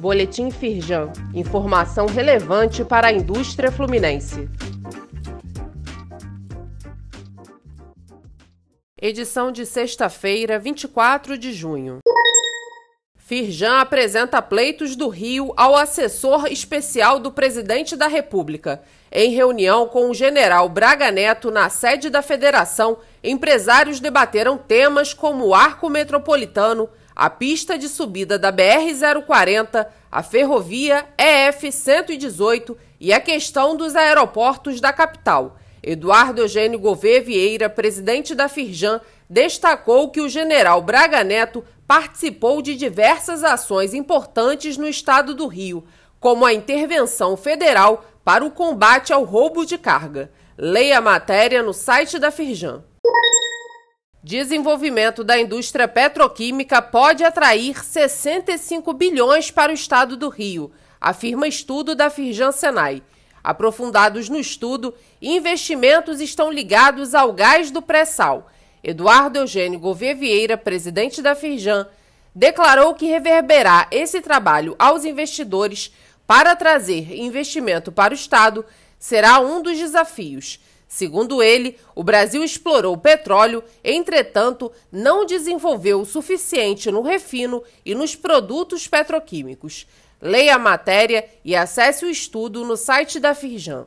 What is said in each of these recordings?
Boletim Firjan. Informação relevante para a indústria fluminense. Edição de sexta-feira, 24 de junho. Firjan apresenta pleitos do Rio ao assessor especial do presidente da República. Em reunião com o general Braga Neto na sede da federação, empresários debateram temas como o arco metropolitano, a pista de subida da BR-040, a ferrovia EF-118 e a questão dos aeroportos da capital. Eduardo Eugênio Gouveia Vieira, presidente da Firjan, destacou que o general Braga Neto participou de diversas ações importantes no estado do Rio, como a intervenção federal para o combate ao roubo de carga. Leia a matéria no site da Firjan. Desenvolvimento da indústria petroquímica pode atrair 65 bilhões para o estado do Rio, afirma estudo da Firjan Senai. Aprofundados no estudo, investimentos estão ligados ao gás do pré-sal. Eduardo Eugênio Gouveia Vieira, presidente da Firjan, declarou que reverberá esse trabalho aos investidores para trazer investimento para o Estado será um dos desafios. Segundo ele, o Brasil explorou petróleo, entretanto, não desenvolveu o suficiente no refino e nos produtos petroquímicos. Leia a matéria e acesse o estudo no site da Firjan.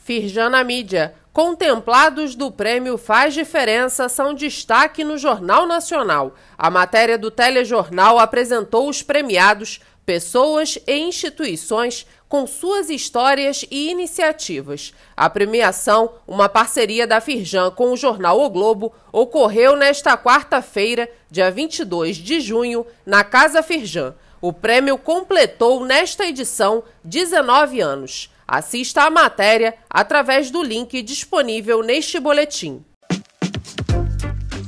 Firjan na mídia. Contemplados do prêmio Faz Diferença são destaque no Jornal Nacional. A matéria do telejornal apresentou os premiados, pessoas e instituições com suas histórias e iniciativas. A premiação, uma parceria da Firjan com o jornal O Globo, ocorreu nesta quarta-feira, dia 22 de junho, na Casa Firjan. O prêmio completou nesta edição 19 anos. Assista a matéria através do link disponível neste boletim.